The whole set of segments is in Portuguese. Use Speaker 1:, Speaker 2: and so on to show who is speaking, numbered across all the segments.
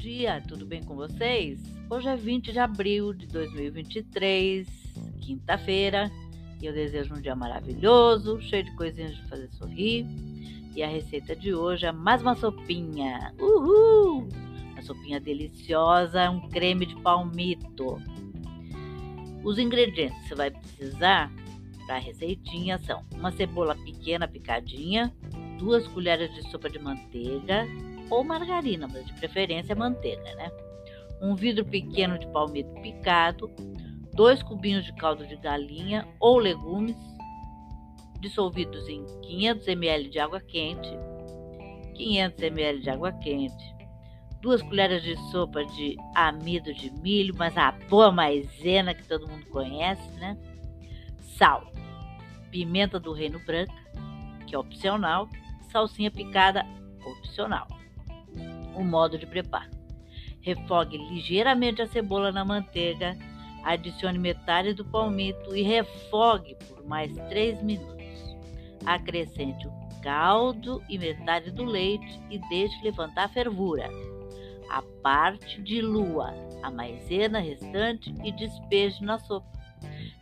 Speaker 1: dia, tudo bem com vocês? Hoje é 20 de abril de 2023, quinta-feira, e eu desejo um dia maravilhoso, cheio de coisinhas de fazer sorrir. E a receita de hoje é mais uma sopinha. Uhul! Uma sopinha deliciosa, um creme de palmito. Os ingredientes que você vai precisar para a receitinha são uma cebola pequena picadinha, duas colheres de sopa de manteiga ou margarina, mas de preferência manteiga, né? Um vidro pequeno de palmito picado, dois cubinhos de caldo de galinha ou legumes dissolvidos em 500 ml de água quente, 500 ml de água quente, duas colheres de sopa de amido de milho, mas a boa maisena que todo mundo conhece, né? Sal, pimenta do reino branca, que é opcional, salsinha picada, opcional. O modo de preparo: refogue ligeiramente a cebola na manteiga, adicione metade do palmito e refogue por mais 3 minutos. Acrescente o caldo e metade do leite e deixe levantar a fervura. A parte dilua a maisena restante e despeje na sopa,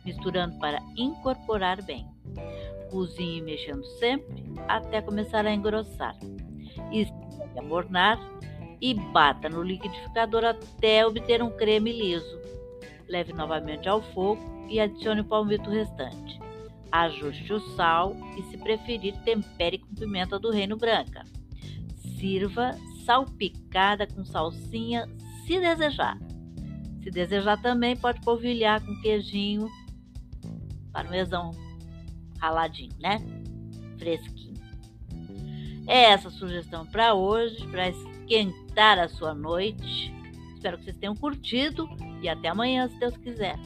Speaker 1: misturando para incorporar bem. Cozinhe mexendo sempre até começar a engrossar. Espere amornar e bata no liquidificador até obter um creme liso. Leve novamente ao fogo e adicione o palmito restante. Ajuste o sal e, se preferir, tempere com pimenta do reino branca. Sirva salpicada com salsinha, se desejar. Se desejar também, pode polvilhar com queijinho parmesão raladinho, né? Fresquinho. É essa sugestão para hoje, para esquentar a sua noite. Espero que vocês tenham curtido e até amanhã, se Deus quiser.